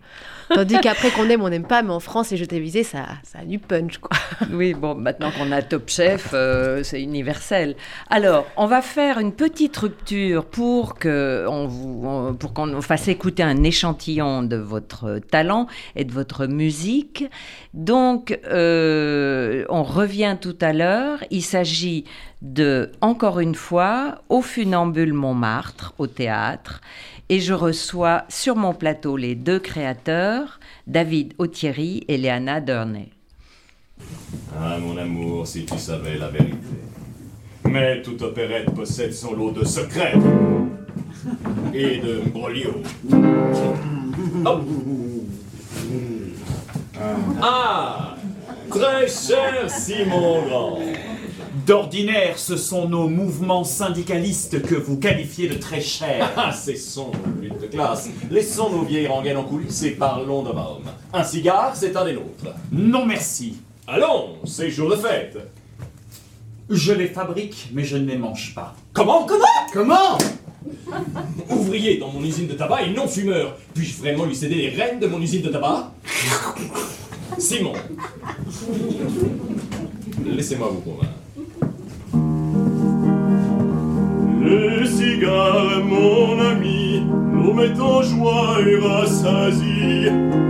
Tandis qu'après qu'on aime, on n'aime pas, mais en France, les jeux télévisés, ça, ça a du punch, quoi. Oui, bon, maintenant qu'on a Top Chef, euh, c'est universel. Alors, on va faire une petite rupture pour que vous, pour qu'on fasse écouter un échantillon de votre talent et de votre musique. Donc, euh, on revient tout à l'heure. Il s'agit de, encore une fois, au Funambule Montmartre, au théâtre. Et je reçois sur mon plateau les deux créateurs, David Autieri et Léana Durnay. Ah, mon amour, si tu savais la vérité. Mais toute opérette possède son lot de secrets et de broglio. Ah Très cher Simon Grand D'ordinaire, ce sont nos mouvements syndicalistes que vous qualifiez de très chers. Ah, cessons, lutte de classe. Laissons nos vieilles rengaines en coulisses et parlons d'homme à homme. Un cigare, c'est un des nôtres. Non merci. Allons, c'est jour de fête. Je les fabrique, mais je ne les mange pas. Comment Comment? Comment? Ouvrier dans mon usine de tabac et non fumeur. Puis-je vraiment lui céder les rênes de mon usine de tabac? Simon. Laissez-moi vous convaincre. Le cigare, mon ami, nous met en joie et rassasie.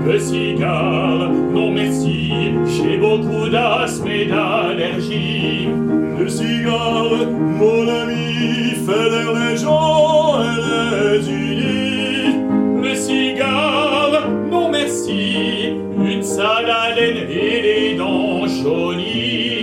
Le cigare, non merci, j'ai beaucoup d'asthme et d'allergie. Le cigare, mon ami, fait les gens et les unis. Le cigare, non merci, une sale haleine et des dents jaunies.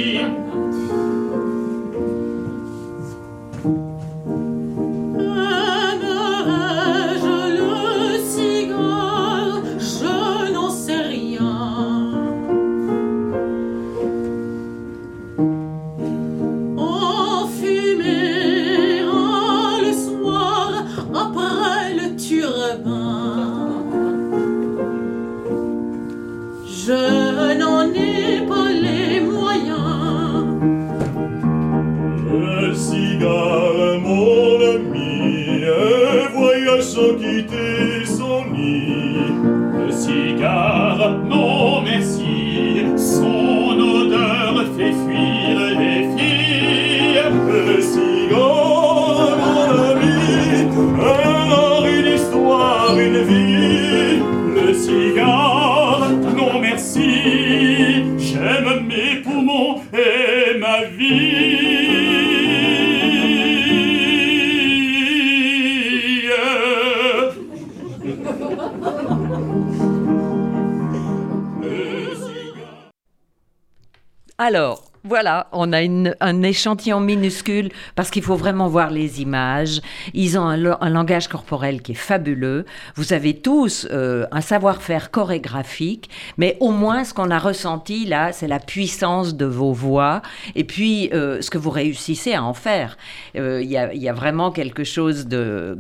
A un échantillon minuscule parce qu'il faut vraiment voir les images. Ils ont un, langage corporel qui est fabuleux. Vous avez tous euh, un savoir-faire chorégraphique, mais au moins ce qu'on a ressenti là, c'est la puissance de vos voix et puis euh, ce que vous réussissez à en faire. Euh, il y, a vraiment quelque chose de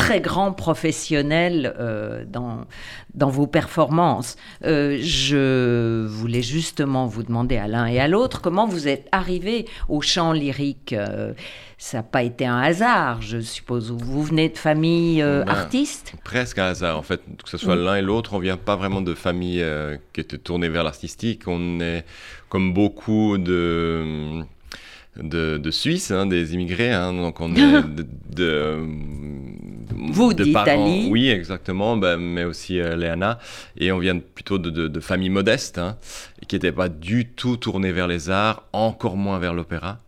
très grand professionnel euh, dans, dans vos performances. Euh, je voulais justement vous demander à l'un et à l'autre comment vous êtes arrivé au chant lyrique. Euh, ça n'a pas été un hasard, je suppose. Vous venez de famille ben, artiste? Presque un hasard, en fait. Que ce soit l'un et l'autre, on vient pas vraiment de famille qui était tournée vers l'artistique. On est, comme beaucoup de de, de Suisse, hein, des immigrés. Hein, donc on est de, vous d'Italie. Oui, exactement, ben, mais aussi euh, Léana. Et on vient plutôt de, de familles modestes, hein, qui n'étaient pas du tout tournées vers les arts, encore moins vers l'opéra.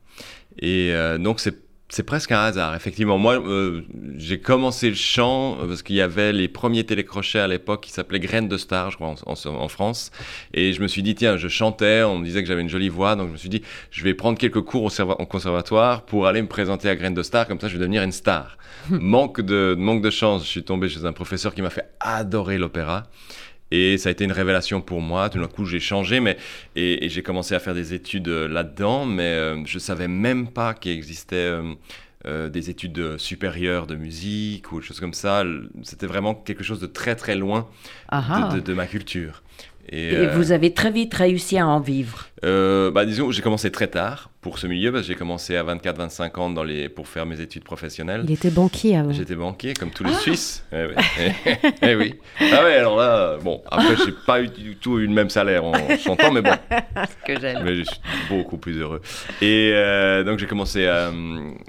Et euh, donc c'est c'est presque un hasard, effectivement. Moi, euh, j'ai commencé le chant euh, parce qu'il y avait les premiers télécrochets à l'époque qui s'appelaient Graines de Star, je crois, en, France. Et je me suis dit, tiens, je chantais, on me disait que j'avais une jolie voix, donc je me suis dit, je vais prendre quelques cours au, conservatoire pour aller me présenter à Graines de Star, comme ça je vais devenir une star. manque, de, manque de chance, je suis tombé chez un professeur qui m'a fait adorer l'opéra. Et ça a été une révélation pour moi. Tout d'un coup, j'ai changé mais, et, j'ai commencé à faire des études euh, là-dedans, mais euh, je ne savais même pas qu'il existait euh, des études supérieures de musique ou des choses comme ça. C'était vraiment quelque chose de très très loin de, ma culture. Et, vous avez très vite réussi à en vivre euh, bah, Disons, j'ai commencé très tard pour ce milieu, parce que j'ai commencé à 24-25 ans dans les, pour faire mes études professionnelles. Il était banquier avant. J'étais banquier, comme tous les ah Suisses. Eh oui. Eh oui. Ah ouais, alors là, bon, après, je n'ai pas eu du tout eu le même salaire en chantant, mais bon. que j'aime. Mais je suis beaucoup plus heureux. Et euh, donc, j'ai commencé, euh,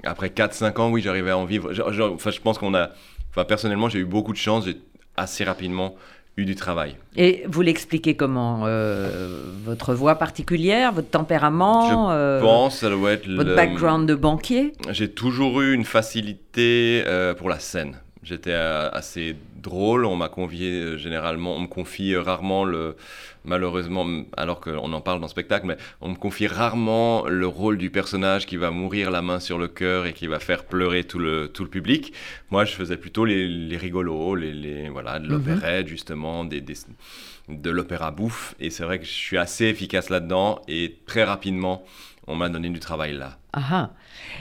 après 4-5 ans, oui, j'arrivais à en vivre. Enfin, je pense qu'on a... Enfin, personnellement, j'ai eu beaucoup de chance. J'ai assez rapidement eu du travail. Et vous l'expliquez comment euh, Votre voix particulière, votre tempérament Je euh, pense, ça doit être votre background de banquier? J'ai toujours eu une facilité euh, pour la scène. J'étais assez drôle. On m'a convié généralement, on me confie rarement le, malheureusement, alors qu'on en parle dans le spectacle, mais on me confie rarement le rôle du personnage qui va mourir la main sur le cœur et qui va faire pleurer tout le, tout le public. Moi, je faisais plutôt les, les rigolos, les, les voilà, de mhm. justement, des, des, de l'opéra bouffe. Et c'est vrai que je suis assez efficace là-dedans et très rapidement, on m'a donné du travail là. Ah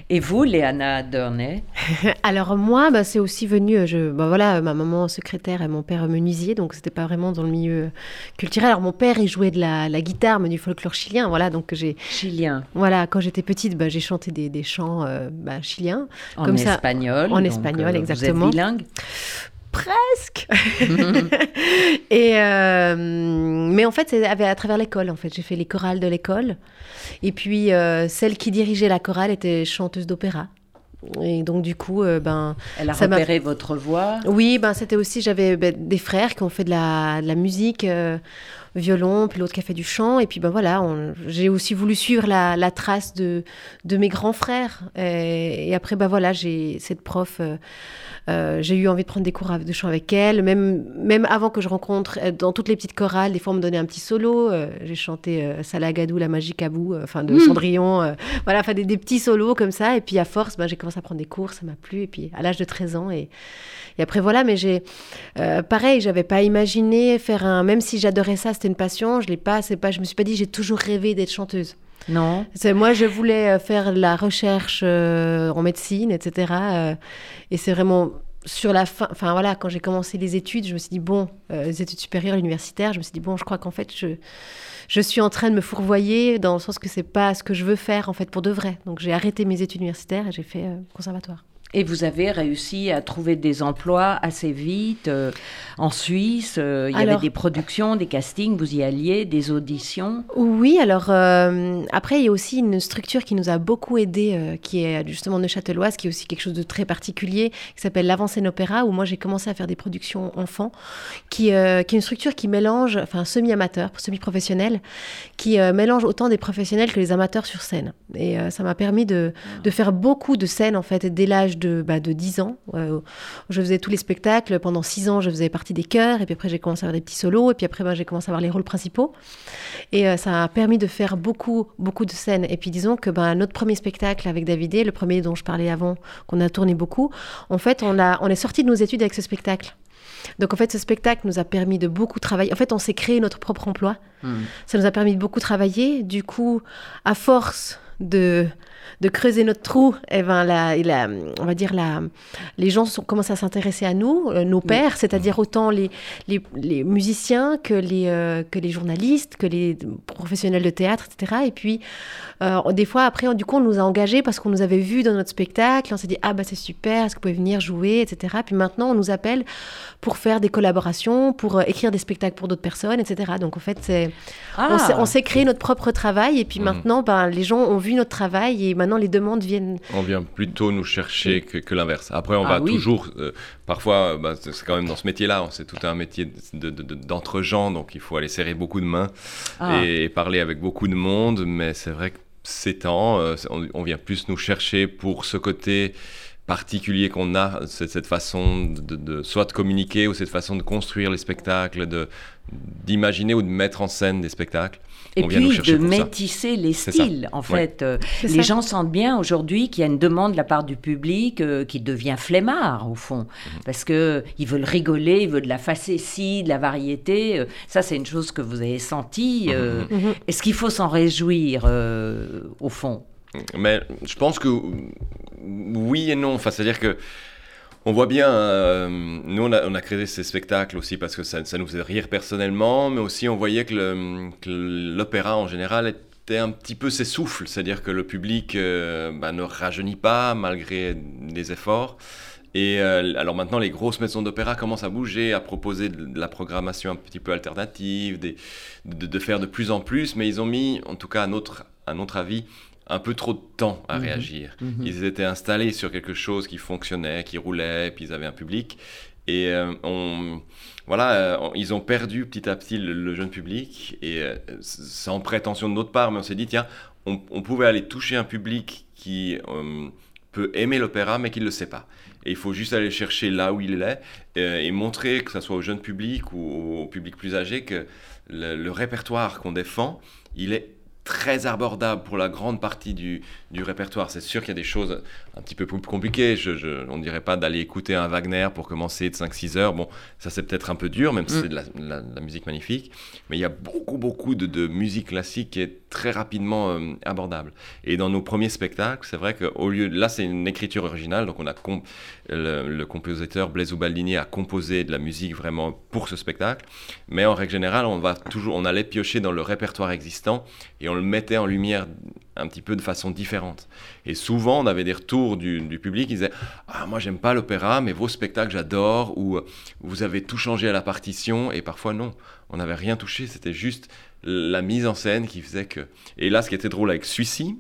Et vous, Léana Durnay Alors moi, bah, c'est aussi venu, euh, je, bah, voilà, ma maman secrétaire et mon père menuisier, donc c'était pas vraiment dans le milieu culturel. Alors mon père, il jouait de la, guitare, mais du folklore chilien, voilà, donc j'ai... Chilien. Voilà, quand j'étais petite, bah, j'ai chanté des, des chants euh, chiliens. En comme espagnol. en espagnol, exactement. Euh, vous êtes bilingue? Presque. et mais en fait, c'est à travers l'école. En fait, j'ai fait les chorales de l'école. Et puis, euh, celle qui dirigeait la chorale était chanteuse d'opéra. Et donc du coup, euh, ben, elle a repéré votre voix. Oui, ben c'était aussi j'avais ben, des frères qui ont fait de la, de la musique, euh, violon, puis l'autre qui a fait du chant. Et puis ben voilà, j'ai aussi voulu suivre la, la, trace de, de mes grands frères. Et, et après ben voilà, j'ai cette prof euh, j'ai eu envie de prendre des cours de chant avec elle, même, même avant que je rencontre, euh, dans toutes les petites chorales, des fois on me donnait un petit solo. Euh, j'ai chanté Salagadou, la magique à bout, enfin de mmh. Cendrillon, voilà, enfin des, petits solos comme ça. Et puis à force, ben, j'ai commencé à prendre des cours, ça m'a plu. Et puis à l'âge de 13 ans, et, et après voilà, mais j'ai, pareil, j'avais pas imaginé faire un, même si j'adorais ça, c'était une passion, je l'ai pas, c'est pas, je me suis pas dit, j'ai toujours rêvé d'être chanteuse. Non. C'est moi, je voulais faire la recherche en médecine, etc. Et c'est vraiment sur la fin, enfin voilà, quand j'ai commencé les études, je me suis dit, bon, euh, les études supérieures, universitaires, je me suis dit, bon, je crois qu'en fait, je, je suis en train de me fourvoyer dans le sens que c'est pas ce que je veux faire, en fait, pour de vrai. Donc j'ai arrêté mes études universitaires et j'ai fait euh, conservatoire. Et vous avez réussi à trouver des emplois assez vite euh, en Suisse. euh, il y Alors- avait des productions, des castings, vous y alliez, des auditions. Oui, alors euh, après, il y a aussi une structure qui nous a beaucoup aidé, euh, qui est justement neuchâteloise, qui est aussi quelque chose de très particulier, qui s'appelle l'Avance-Scène Opéra, où moi j'ai commencé à faire des productions enfants, qui, qui est une structure qui mélange, enfin semi-amateur, semi-professionnel, qui mélange autant des professionnels que les amateurs sur scène. Et ça m'a permis de, de faire beaucoup de scènes, en fait, dès l'âge de, bah, de 10 ans. Euh, je faisais tous les spectacles. Pendant 6 ans, je faisais partie des chœurs, et puis après, j'ai commencé à avoir des petits solos, et puis après, ben, j'ai commencé à avoir les rôles principaux. Et euh, ça a permis de faire beaucoup, beaucoup de scènes. Et puis disons que ben, notre premier spectacle avec Davidé, le premier dont je parlais avant, qu'on a tourné beaucoup, en fait, on, a, on est sorti de nos études avec ce spectacle. Donc en fait, ce spectacle nous a permis de beaucoup travailler. En fait, on s'est créé notre propre emploi. Ça nous a permis de beaucoup travailler. Du coup, à force de, de creuser notre trou, eh ben, la, la- on va dire la, les gens sont, commencent à s'intéresser à nous, euh, nos pairs, c'est-à-dire autant les, les, les musiciens que les, euh, que les journalistes, que les professionnels de théâtre, etc. Et puis, euh, des fois, après, du coup, on nous a engagés parce qu'on nous avait vus dans notre spectacle. On s'est dit, ah bah c'est super, est-ce que vous pouvez venir jouer, etc. Puis maintenant, on nous appelle pour faire des collaborations, pour écrire des spectacles pour d'autres personnes, etc. Donc, en fait, c'est... On s'est- créé notre propre travail et puis Mhm. maintenant, ben, les gens ont vu notre travail et maintenant les demandes viennent. On vient plutôt nous chercher que, que l'inverse. Après, on Ah va oui. toujours, euh, parfois, euh, bah, c'est quand même dans ce métier-là, c'est tout un métier de- de- de- d'entre-gens, donc il faut aller serrer beaucoup de mains Ah. et, parler avec beaucoup de monde, mais c'est vrai que ces temps, euh, on, on vient plus nous chercher pour ce côté particulier qu'on a, cette façon de, de- soit de communiquer ou cette façon de construire les spectacles, de d'imaginer ou de mettre en scène des spectacles. Et On puis de ça. métisser les styles, en Ouais. fait. Euh, les ça. gens sentent bien aujourd'hui qu'il y a une demande de la part du public euh, qui devient flemmard, au fond. Mhm. Parce que ils veulent rigoler, ils veulent de la facétie, de la variété. Euh, ça, c'est une chose que vous avez senti. euh, Mhm. Est-ce qu'il faut s'en réjouir, euh, au fond? Mais je pense que oui et non. Enfin, c'est-à-dire que on voit bien, euh, nous on a, créé ces spectacles aussi parce que ça, nous faisait rire personnellement, mais aussi on voyait que l'opéra en général était un petit peu s'essouffle, c'est-à-dire que le public euh, bah, ne rajeunit pas malgré les efforts. Et euh, alors maintenant, les grosses maisons d'opéra commencent à bouger, à proposer de, la programmation un petit peu alternative, de faire de plus en plus, mais ils ont mis, en tout cas à notre, à notre avis, un peu trop de temps à Mhm. réagir. Mhm. Ils étaient installés sur quelque chose qui fonctionnait, qui roulait, puis ils avaient un public. Et euh, on, voilà, euh, ils ont perdu petit à petit le, le jeune public, et euh, sans prétention de notre part, mais on s'est dit, tiens, on, on pouvait aller toucher un public qui peut aimer l'opéra, mais qui ne le sait pas. Et il faut juste aller chercher là où il est, et montrer, que ce soit au jeune public ou au public plus âgé, que le, le répertoire qu'on défend, il est très abordable pour la grande partie du, du répertoire. C'est sûr qu'il y a des choses un petit peu plus compliquées. Je, je- on ne dirait pas d'aller écouter un Wagner pour commencer de 5-6 heures. Bon, ça c'est peut-être un peu dur, même si Mm. c'est de la, musique magnifique. Mais il y a beaucoup, beaucoup de, de musique classique qui est très rapidement euh, abordable. Et dans nos premiers spectacles, c'est vrai qu'au lieu... Là, c'est une écriture originale, donc on a le, compositeur Blaise Ubaldini a composé de la musique vraiment pour ce spectacle. Mais en règle générale, on, va toujours, on allait piocher dans le répertoire existant et on le mettait en lumière un petit peu de façon différente. Et souvent, on avait des retours du, du public qui disaient Ah, moi, j'aime pas l'opéra, mais vos spectacles, j'adore, ou vous avez tout changé à la partition, et parfois, non, on n'avait rien touché, c'était juste la mise en scène qui faisait que. Et là, ce qui était drôle avec celui-ci,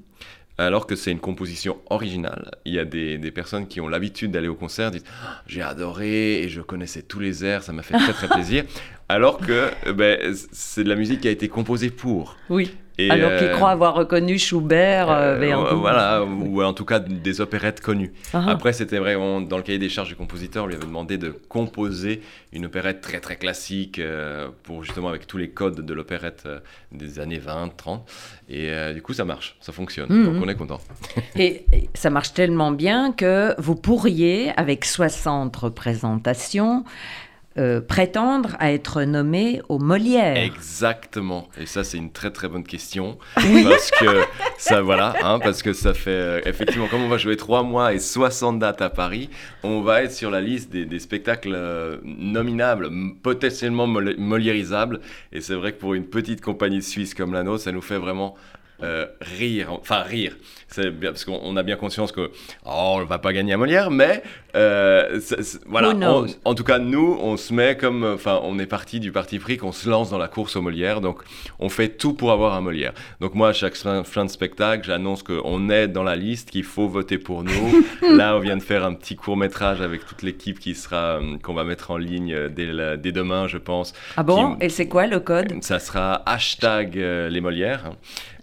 alors que c'est une composition originale, il y a des, des personnes qui ont l'habitude d'aller au concert, disent Ah, J'ai adoré et je connaissais tous les airs, ça m'a fait très très plaisir. Alors que euh, ben, c'est de la musique qui a été composée pour. Oui. Et, Alors qu'ils euh, croient avoir reconnu Schubert, euh, euh, Verdi. voilà, ou en tout cas des opérettes connues. Ah. Après, c'était vraiment dans le cahier des charges du compositeur, on lui avait demandé de composer une opérette très très classique euh, pour justement avec tous les codes de l'opérette euh, des années 20, 30. Et euh, du coup, ça marche, ça fonctionne. Mhm. Donc on est content. Et ça marche tellement bien que vous pourriez, avec 60 représentations, euh, prétendre à être nommé au Molière. Exactement. Et ça, c'est une très très bonne question. Parce que ça, voilà, hein, parce que ça fait euh, effectivement, comme on va jouer 3 mois et 60 dates à Paris, on va être sur la liste des, des spectacles euh, nominables, potentiellement mol- moliérisables. Et c'est vrai que pour une petite compagnie suisse comme la nôtre, ça nous fait vraiment euh, rire, enfin rire. Parce qu'on a bien conscience que oh, on va pas gagner à Molière, mais euh, voilà. On- en tout cas, nous, on se met comme, enfin, on est parti du parti pris qu'on se lance dans la course au Molière, donc on fait tout pour avoir un Molière. Donc moi, à chaque fin, de spectacle, j'annonce qu'on est dans la liste, qu'il faut voter pour nous. Là, on vient de faire un petit court métrage avec toute l'équipe qui sera, euh, qu'on va mettre en ligne dès, la- dès demain, je pense. Ah bon? Qui- Et c'est quoi le code? Ça sera hashtag les Molières,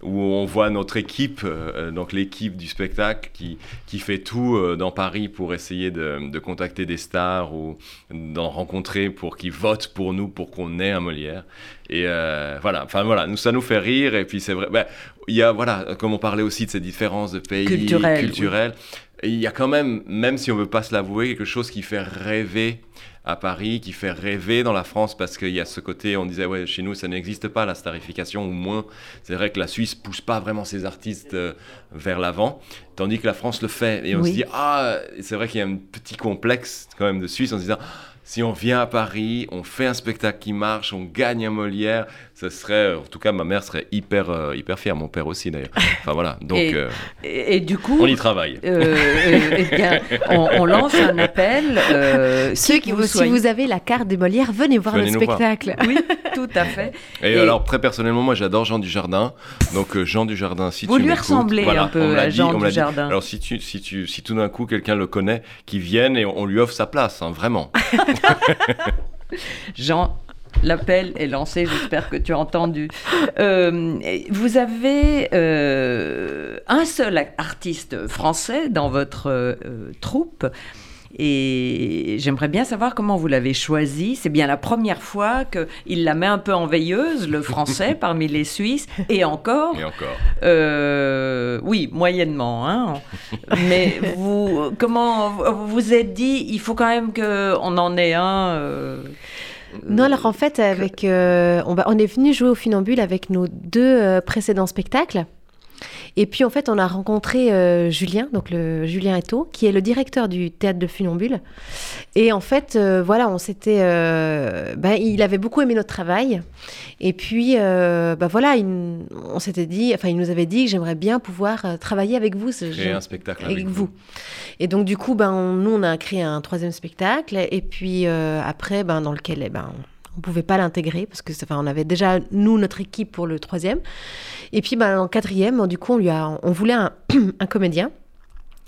où on voit notre équipe, euh, donc l'équipe du spectacle, qui, qui fait tout euh, dans Paris pour essayer de, de contacter des stars ou d'en rencontrer pour qu'ils votent pour nous, pour qu'on ait un Molière. Et euh, voilà, enfin voilà, nous, ça nous fait rire. Et puis c'est vrai, ben, il y a, voilà, comme on parlait aussi de ces différences de pays Culturelles, culturelles, il y a quand même, même si on veut pas se l'avouer, quelque chose qui fait rêver à Paris, qui fait rêver dans la France parce qu'il y a ce côté, on disait, ouais, chez nous, ça n'existe pas la starification, ou moins. C'est vrai que la Suisse pousse pas vraiment ses artistes euh, vers l'avant, tandis que la France le fait. Et on Oui. se dit, ah, c'est vrai qu'il y a un petit complexe quand même de Suisse en se disant, si on vient à Paris, on fait un spectacle qui marche, on gagne un Molière, ce serait, en tout cas, ma mère serait hyper, euh, hyper fière, mon père aussi d'ailleurs. Enfin voilà, donc Et- euh, et, et du coup, on y travaille. euh, euh, eh bien, on, on lance un appel. euh, Ceux qui, vous si soyez- vous avez la carte des Molières, venez voir Venez le voir. spectacle. Oui, tout à fait. Et, Et- alors, très personnellement, moi, j'adore Jean Dujardin. Donc, euh, Jean Dujardin, si Vous tu lui m'écoutes, ressemblez voilà, un peu à dit, Jean. Dujardin. Alors, si, tu, si, tu, si tout d'un coup, quelqu'un le connaît, qu'il vienne et on, on lui offre sa place, hein, vraiment. Jean, l'appel est lancé, j'espère que tu as entendu. Euh, vous avez euh, un seul a- artiste français dans votre euh, troupe. Et j'aimerais bien savoir comment vous l'avez choisi. C'est bien la première fois qu'il la met un peu en veilleuse, le français, parmi les Suisses. Et encore, Et encore. euh, oui, moyennement. Hein. Mais vous, comment vous vous êtes dit, il faut quand même qu'on en ait un. euh, Non, alors en fait, avec, euh, on, est venu jouer au Funambule avec nos deux euh, précédents spectacles. Et puis en fait, on a rencontré euh, Julien, donc le Julien Eto, qui est le directeur du théâtre de Funambule. Et en fait, euh, voilà, on s'était, euh, ben, il avait beaucoup aimé notre travail. Et puis, ben voilà, il- on s'était dit, enfin, il nous avait dit que j'aimerais bien pouvoir travailler avec vous. Créer un spectacle avec, avec, vous. Et donc du coup, ben, on- nous, on a créé un troisième spectacle. Et puis après, ben, dans lequel eh ben, on ne pouvait pas l'intégrer parce que enfin, on avait déjà, nous, notre équipe pour le troisième. Et puis ben, en quatrième, du coup, on, lui a, on voulait un, un comédien.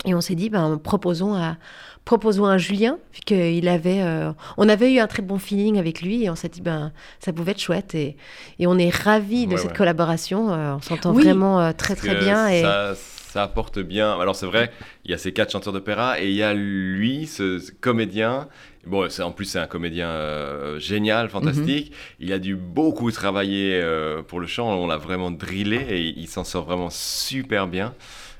Et on s'est dit, ben, proposons à, proposons à Julien, puisqu'il avait, euh, on avait eu un très bon feeling avec lui, et on s'est dit, ben, ça pouvait être chouette, et, et on est ravis de Ouais, cette ouais. collaboration, euh, on s'entend Oui. vraiment euh, très très bien, et Ça, ça apporte bien. Alors, c'est vrai, il y a ces quatre chanteurs d'opéra et il y a lui, ce, ce comédien. Bon, c'est- en plus, c'est un comédien euh, génial, fantastique. Mhm. Il a dû beaucoup travailler euh, pour le chant. On l'a vraiment drillé et il s'en sort vraiment super bien.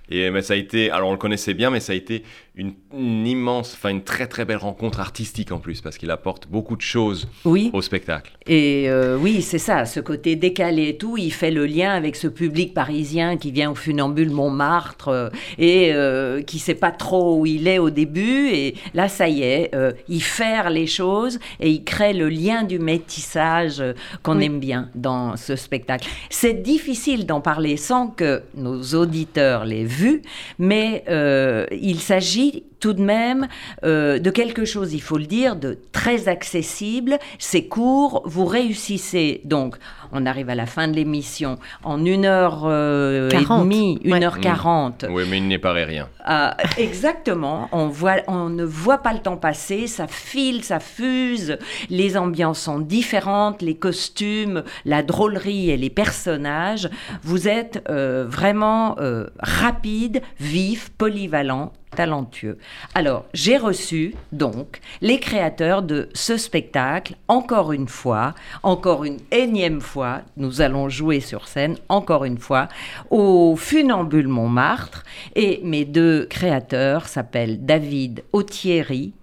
Et mais ça a été, alors on le connaissait bien, mais ça a été une, une immense, enfin une très très belle rencontre artistique en plus, parce qu'il apporte beaucoup de choses Oui. au spectacle. Et euh, oui, c'est ça, ce côté décalé et tout, il fait le lien avec ce public parisien qui vient au funambule Montmartre euh, et euh, qui sait pas trop où il est au début. Et là, ça y est, euh, il fait les choses et il crée le lien du métissage qu'on Oui. aime bien dans ce spectacle. C'est difficile d'en parler sans que nos auditeurs l'aient vu, mais euh, il s'agit J'ai tout de même euh, de quelque chose, il faut le dire, de très accessible. C'est court, vous réussissez donc, on arrive à la fin de l'émission, en une heure euh, et 40, demie, une ouais. heure quarante. Oui, mais il n'est pas rien. Ah, exactement, on, voit, on ne voit pas le temps passer, ça file, ça fuse, les ambiances sont différentes, les costumes, la drôlerie et les personnages. Vous êtes euh, vraiment euh, rapide, vif, polyvalent, talentueux. Alors, j'ai reçu donc les créateurs de ce spectacle, encore une fois, encore une énième fois, nous allons jouer sur scène, encore une fois, au Funambule Montmartre. Et mes deux créateurs s'appellent David Autieri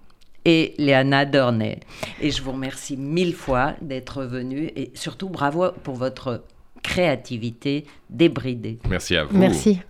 et Léana Dornay. Et je vous remercie mille fois d'être venus et surtout bravo pour votre créativité débridée. Merci à vous. merci.